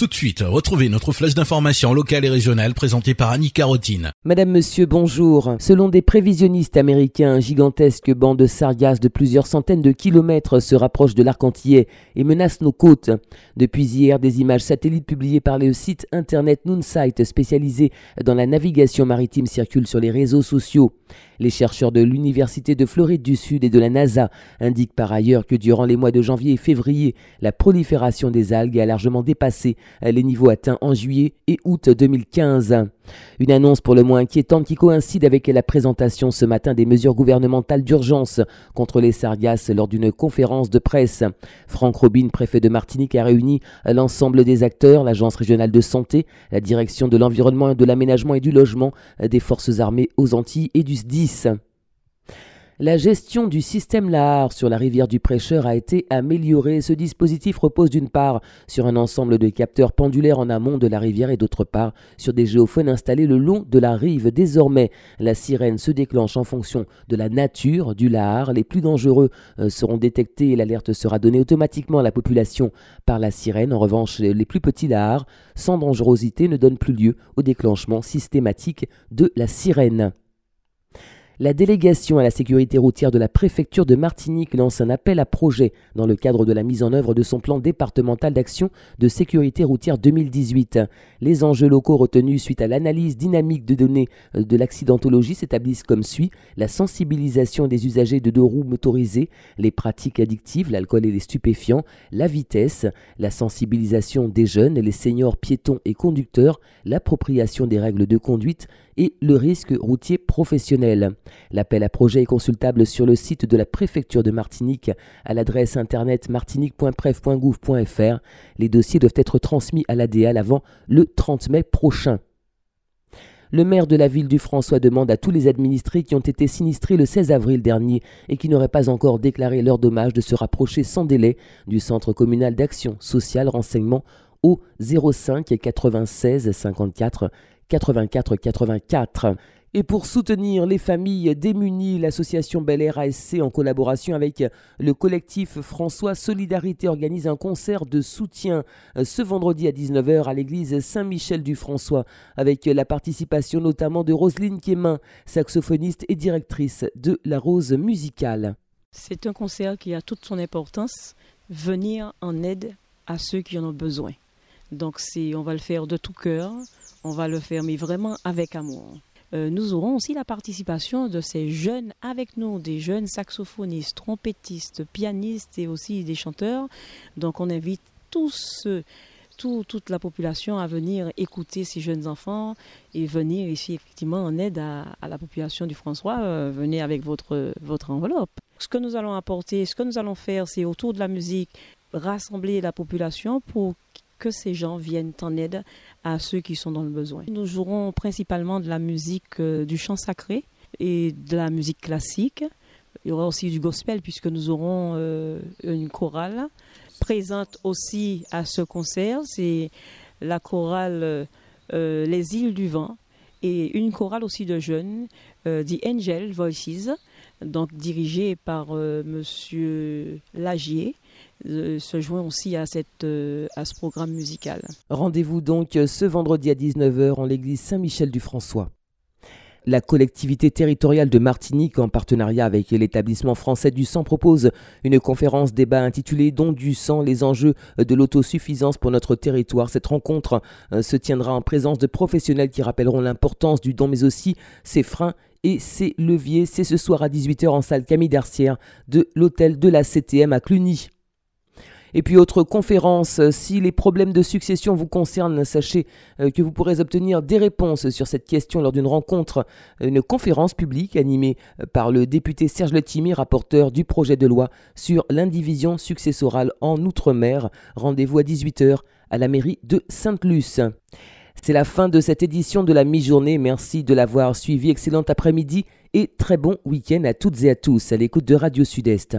Tout de suite, retrouvez notre flèche d'information locale et régionale présentée par Annie Carotine. Madame, monsieur, bonjour. Selon des prévisionnistes américains, un gigantesque banc de sargasses de plusieurs centaines de kilomètres se rapproche de l'arc-en-ciel et menace nos côtes. Depuis hier, des images satellites publiées par le site internet Noonsight spécialisé dans la navigation maritime circulent sur les réseaux sociaux. Les chercheurs de l'Université de Floride du Sud et de la NASA indiquent par ailleurs que durant les mois de janvier et février, la prolifération des algues a largement dépassé les niveaux atteints en juillet et août 2015. Une annonce pour le moins inquiétante qui coïncide avec la présentation ce matin des mesures gouvernementales d'urgence contre les sargasses lors d'une conférence de presse. Franck Robin, préfet de Martinique, a réuni l'ensemble des acteurs, l'Agence régionale de santé, la direction de l'environnement, de l'aménagement et du logement, des forces armées aux Antilles et du SDIS. La gestion du système Lahar sur la rivière du Prêcheur a été améliorée. Ce dispositif repose d'une part sur un ensemble de capteurs pendulaires en amont de la rivière et d'autre part sur des géophones installés le long de la rive. Désormais, la sirène se déclenche en fonction de la nature du Lahar. Les plus dangereux euh, seront détectés et l'alerte sera donnée automatiquement à la population par la sirène. En revanche, les plus petits Lahars, sans dangerosité, ne donnent plus lieu au déclenchement systématique de la sirène. La délégation à la sécurité routière de la préfecture de Martinique lance un appel à projet dans le cadre de la mise en œuvre de son plan départemental d'action de sécurité routière 2018. Les enjeux locaux retenus suite à l'analyse dynamique de données euh, de l'accidentologie s'établissent comme suit la sensibilisation des usagers de deux roues motorisées, les pratiques addictives, l'alcool et les stupéfiants, la vitesse, la sensibilisation des jeunes, les seniors piétons et conducteurs, l'appropriation des règles de conduite et le risque routier professionnel. L'appel à projet est consultable sur le site de la préfecture de Martinique à l'adresse internet martinique.pref.gouv.fr. Les dossiers doivent être transmis à l'ADL avant le 30 mai prochain. Le maire de la ville du François demande à tous les administrés qui ont été sinistrés le 16 avril dernier et qui n'auraient pas encore déclaré leur dommage de se rapprocher sans délai du centre communal d'action sociale renseignement au 05 96 54 84 84. Et pour soutenir les familles démunies, l'association Bel Air ASC, en collaboration avec le collectif François Solidarité, organise un concert de soutien euh, ce vendredi à 19h à l'église Saint-Michel du François, avec la participation notamment de Roselyne Quémin, saxophoniste et directrice de La Rose Musicale. C'est un concert qui a toute son importance, venir en aide à ceux qui en ont besoin. Donc on va le faire de tout cœur, on va le faire mais vraiment avec amour. Euh, nous aurons aussi la participation de ces jeunes avec nous, des jeunes saxophonistes, trompettistes, pianistes et aussi des chanteurs. Donc on invite tous toute la population à venir écouter ces jeunes enfants et venir ici effectivement en aide à, la population du François. Euh, venez avec votre, votre enveloppe. Ce que nous allons apporter, ce que nous allons faire, c'est autour de la musique, rassembler la population pour que ces gens viennent en aide à ceux qui sont dans le besoin. Nous jouerons principalement de la musique euh, du chant sacré et de la musique classique. Il y aura aussi du gospel puisque nous aurons euh, une chorale présente aussi à ce concert. C'est la chorale euh, Les îles du vent et une chorale aussi de jeunes, The Angel Voices, donc dirigée par Monsieur Lagier euh, se joint aussi à, euh, à ce programme musical. Rendez-vous donc euh, ce vendredi à 19h en l'église Saint-Michel du François. La collectivité territoriale de Martinique, en partenariat avec l'établissement français du sang, propose une conférence débat intitulée Don du sang, les enjeux de l'autosuffisance pour notre territoire. Cette rencontre se tiendra en présence de professionnels qui rappelleront l'importance du don, mais aussi ses freins et ses leviers. C'est ce soir à 18h en salle Camille Darcière de l'hôtel de la CTM à Cluny. Et puis autre conférence, euh, si les problèmes de succession vous concernent, sachez euh, que vous pourrez obtenir des réponses sur cette question lors d'une rencontre, euh, une conférence publique animée par le député Serge Letimi, rapporteur du projet de loi sur l'indivision successorale en Outre-mer. Rendez-vous à 18h à la mairie de Sainte-Luce. C'est la fin de cette édition de la mi-journée. Merci de l'avoir suivi. Excellent après-midi et très bon week-end à toutes et à tous à l'écoute de Radio Sud-Est.